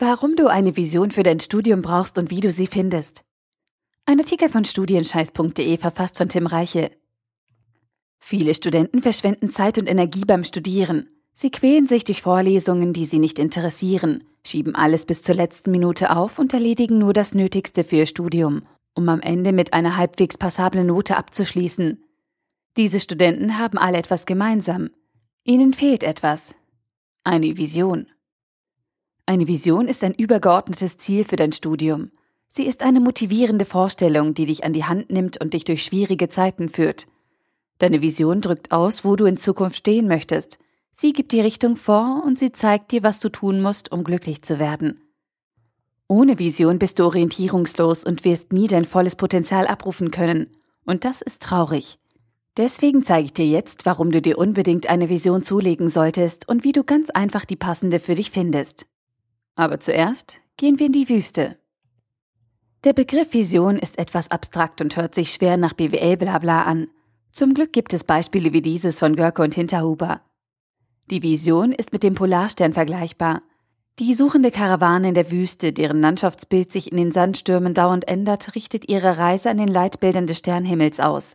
Warum du eine Vision für dein Studium brauchst und wie du sie findest. Ein Artikel von studienscheiß.de verfasst von Tim Reichel. Viele Studenten verschwenden Zeit und Energie beim Studieren. Sie quälen sich durch Vorlesungen, die sie nicht interessieren, schieben alles bis zur letzten Minute auf und erledigen nur das Nötigste für ihr Studium, um am Ende mit einer halbwegs passablen Note abzuschließen. Diese Studenten haben alle etwas gemeinsam. Ihnen fehlt etwas. Eine Vision. Eine Vision ist ein übergeordnetes Ziel für dein Studium. Sie ist eine motivierende Vorstellung, die dich an die Hand nimmt und dich durch schwierige Zeiten führt. Deine Vision drückt aus, wo du in Zukunft stehen möchtest. Sie gibt die Richtung vor und sie zeigt dir, was du tun musst, um glücklich zu werden. Ohne Vision bist du orientierungslos und wirst nie dein volles Potenzial abrufen können. Und das ist traurig. Deswegen zeige ich dir jetzt, warum du dir unbedingt eine Vision zulegen solltest und wie du ganz einfach die passende für dich findest. Aber zuerst gehen wir in die Wüste. Der Begriff Vision ist etwas abstrakt und hört sich schwer nach BWL-Blabla an. Zum Glück gibt es Beispiele wie dieses von Görke und Hinterhuber. Die Vision ist mit dem Polarstern vergleichbar. Die suchende Karawane in der Wüste, deren Landschaftsbild sich in den Sandstürmen dauernd ändert, richtet ihre Reise an den Leitbildern des Sternhimmels aus.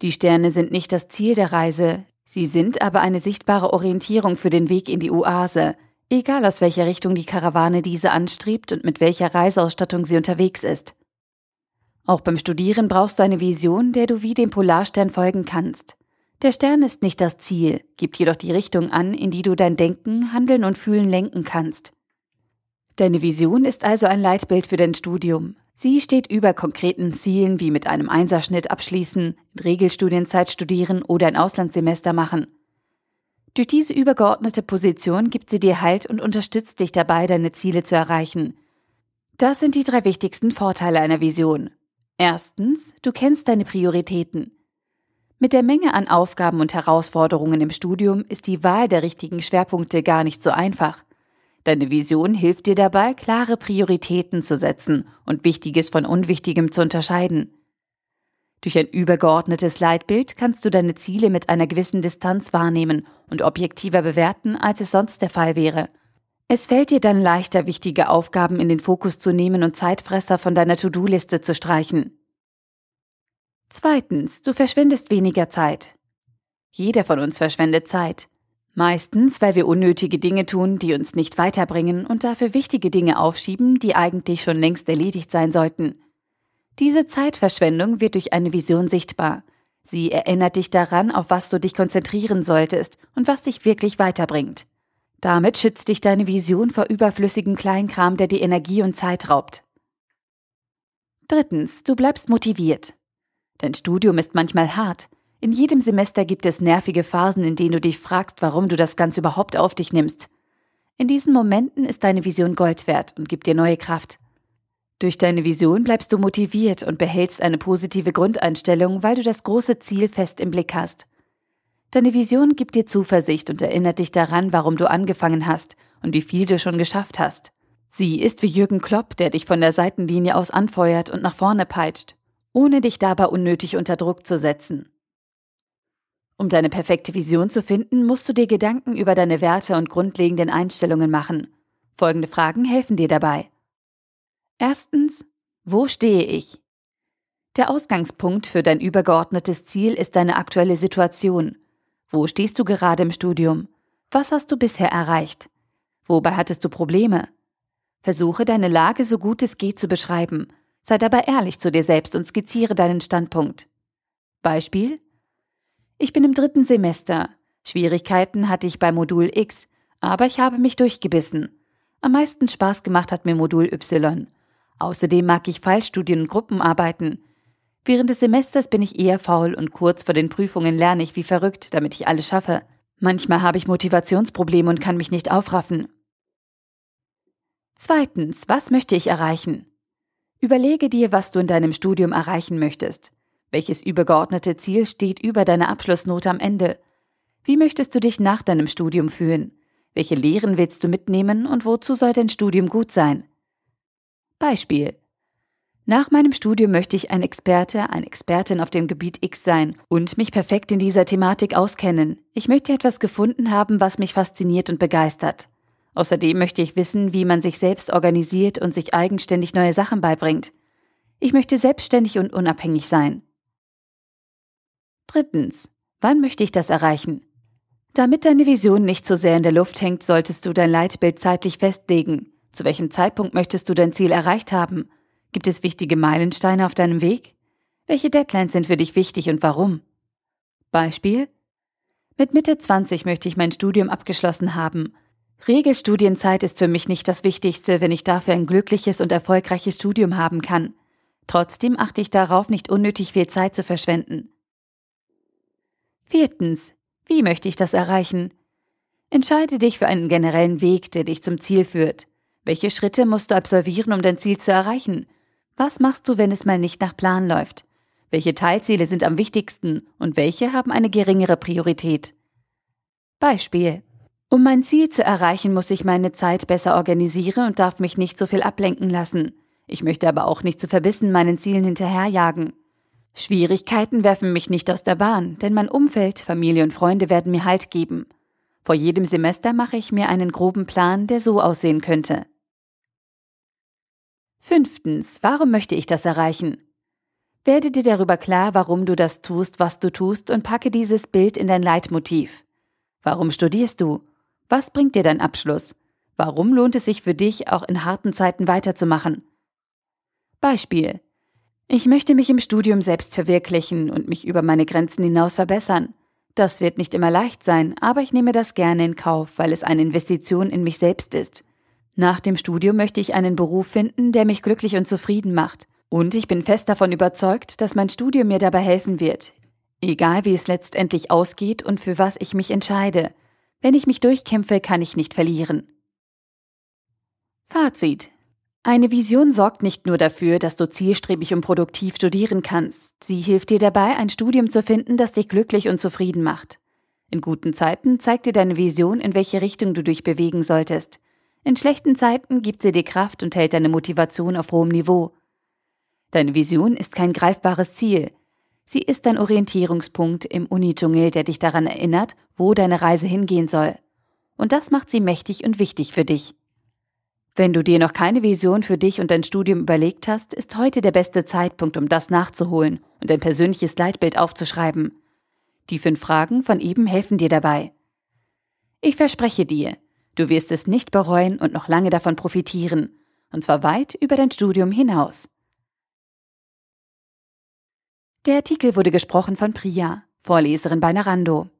Die Sterne sind nicht das Ziel der Reise, sie sind aber eine sichtbare Orientierung für den Weg in die Oase, egal aus welcher Richtung die Karawane diese anstrebt und mit welcher Reiseausstattung sie unterwegs ist. Auch beim Studieren brauchst du eine Vision, der du wie dem Polarstern folgen kannst. Der Stern ist nicht das Ziel, gibt jedoch die Richtung an, in die du dein Denken, Handeln und Fühlen lenken kannst. Deine Vision ist also ein Leitbild für dein Studium. Sie steht über konkreten Zielen wie mit einem Einserschnitt abschließen, in Regelstudienzeit studieren oder ein Auslandssemester machen. Durch diese übergeordnete Position gibt sie dir Halt und unterstützt dich dabei, deine Ziele zu erreichen. Das sind die drei wichtigsten Vorteile einer Vision. Erstens, du kennst deine Prioritäten. Mit der Menge an Aufgaben und Herausforderungen im Studium ist die Wahl der richtigen Schwerpunkte gar nicht so einfach. Deine Vision hilft dir dabei, klare Prioritäten zu setzen und Wichtiges von Unwichtigem zu unterscheiden. Durch ein übergeordnetes Leitbild kannst du deine Ziele mit einer gewissen Distanz wahrnehmen und objektiver bewerten, als es sonst der Fall wäre. Es fällt dir dann leichter, wichtige Aufgaben in den Fokus zu nehmen und Zeitfresser von deiner To-Do-Liste zu streichen. Zweitens, du verschwendest weniger Zeit. Jeder von uns verschwendet Zeit. Meistens, weil wir unnötige Dinge tun, die uns nicht weiterbringen und dafür wichtige Dinge aufschieben, die eigentlich schon längst erledigt sein sollten. Diese Zeitverschwendung wird durch eine Vision sichtbar. Sie erinnert dich daran, auf was du dich konzentrieren solltest und was dich wirklich weiterbringt. Damit schützt dich deine Vision vor überflüssigem Kleinkram, der dir Energie und Zeit raubt. Drittens, du bleibst motiviert. Dein Studium ist manchmal hart. In jedem Semester gibt es nervige Phasen, in denen du dich fragst, warum du das Ganze überhaupt auf dich nimmst. In diesen Momenten ist deine Vision Gold wert und gibt dir neue Kraft. Durch deine Vision bleibst du motiviert und behältst eine positive Grundeinstellung, weil du das große Ziel fest im Blick hast. Deine Vision gibt dir Zuversicht und erinnert dich daran, warum du angefangen hast und wie viel du schon geschafft hast. Sie ist wie Jürgen Klopp, der dich von der Seitenlinie aus anfeuert und nach vorne peitscht, ohne dich dabei unnötig unter Druck zu setzen. Um deine perfekte Vision zu finden, musst du dir Gedanken über deine Werte und grundlegenden Einstellungen machen. Folgende Fragen helfen dir dabei. Erstens, wo stehe ich? Der Ausgangspunkt für dein übergeordnetes Ziel ist deine aktuelle Situation. Wo stehst du gerade im Studium? Was hast du bisher erreicht? Wobei hattest du Probleme? Versuche deine Lage so gut es geht zu beschreiben. Sei dabei ehrlich zu dir selbst und skizziere deinen Standpunkt. Beispiel? Ich bin im dritten Semester. Schwierigkeiten hatte ich bei Modul X, aber ich habe mich durchgebissen. Am meisten Spaß gemacht hat mir Modul Y. Außerdem mag ich Fallstudien und Gruppenarbeiten. Während des Semesters bin ich eher faul und kurz vor den Prüfungen lerne ich wie verrückt, damit ich alles schaffe. Manchmal habe ich Motivationsprobleme und kann mich nicht aufraffen. Zweitens, was möchte ich erreichen? Überlege dir, was du in deinem Studium erreichen möchtest. Welches übergeordnete Ziel steht über deiner Abschlussnote am Ende? Wie möchtest du dich nach deinem Studium fühlen? Welche Lehren willst du mitnehmen und wozu soll dein Studium gut sein? Beispiel. Nach meinem Studium möchte ich ein Experte, eine Expertin auf dem Gebiet X sein und mich perfekt in dieser Thematik auskennen. Ich möchte etwas gefunden haben, was mich fasziniert und begeistert. Außerdem möchte ich wissen, wie man sich selbst organisiert und sich eigenständig neue Sachen beibringt. Ich möchte selbstständig und unabhängig sein. Drittens. Wann möchte ich das erreichen? Damit deine Vision nicht zu sehr in der Luft hängt, solltest du dein Leitbild zeitlich festlegen. Zu welchem Zeitpunkt möchtest du dein Ziel erreicht haben? Gibt es wichtige Meilensteine auf deinem Weg? Welche Deadlines sind für dich wichtig und warum? Beispiel? Mit Mitte 20 möchte ich mein Studium abgeschlossen haben. Regelstudienzeit ist für mich nicht das Wichtigste, wenn ich dafür ein glückliches und erfolgreiches Studium haben kann. Trotzdem achte ich darauf, nicht unnötig viel Zeit zu verschwenden. Viertens. Wie möchte ich das erreichen? Entscheide dich für einen generellen Weg, der dich zum Ziel führt. Welche Schritte musst du absolvieren, um dein Ziel zu erreichen? Was machst du, wenn es mal nicht nach Plan läuft? Welche Teilziele sind am wichtigsten und welche haben eine geringere Priorität? Beispiel. Um mein Ziel zu erreichen, muss ich meine Zeit besser organisieren und darf mich nicht so viel ablenken lassen. Ich möchte aber auch nicht zu verbissen meinen Zielen hinterherjagen. Schwierigkeiten werfen mich nicht aus der Bahn, denn mein Umfeld, Familie und Freunde werden mir Halt geben. Vor jedem Semester mache ich mir einen groben Plan, der so aussehen könnte. Fünftens, warum möchte ich das erreichen? Werde dir darüber klar, warum du das tust, was du tust, und packe dieses Bild in dein Leitmotiv. Warum studierst du? Was bringt dir dein Abschluss? Warum lohnt es sich für dich, auch in harten Zeiten weiterzumachen? Beispiel. Ich möchte mich im Studium selbst verwirklichen und mich über meine Grenzen hinaus verbessern. Das wird nicht immer leicht sein, aber ich nehme das gerne in Kauf, weil es eine Investition in mich selbst ist. Nach dem Studium möchte ich einen Beruf finden, der mich glücklich und zufrieden macht. Und ich bin fest davon überzeugt, dass mein Studium mir dabei helfen wird. Egal wie es letztendlich ausgeht und für was ich mich entscheide. Wenn ich mich durchkämpfe, kann ich nicht verlieren. Fazit. Eine Vision sorgt nicht nur dafür, dass du zielstrebig und produktiv studieren kannst, sie hilft dir dabei, ein Studium zu finden, das dich glücklich und zufrieden macht. In guten Zeiten zeigt dir deine Vision, in welche Richtung du dich bewegen solltest. In schlechten Zeiten gibt sie dir Kraft und hält deine Motivation auf hohem Niveau. Deine Vision ist kein greifbares Ziel. Sie ist dein Orientierungspunkt im Unidschungel, der dich daran erinnert, wo deine Reise hingehen soll. Und das macht sie mächtig und wichtig für dich. Wenn du dir noch keine Vision für dich und dein Studium überlegt hast, ist heute der beste Zeitpunkt, um das nachzuholen und ein persönliches Leitbild aufzuschreiben. Die fünf Fragen von eben helfen dir dabei. Ich verspreche dir, du wirst es nicht bereuen und noch lange davon profitieren, und zwar weit über dein Studium hinaus. Der Artikel wurde gesprochen von Priya, Vorleserin bei Narando.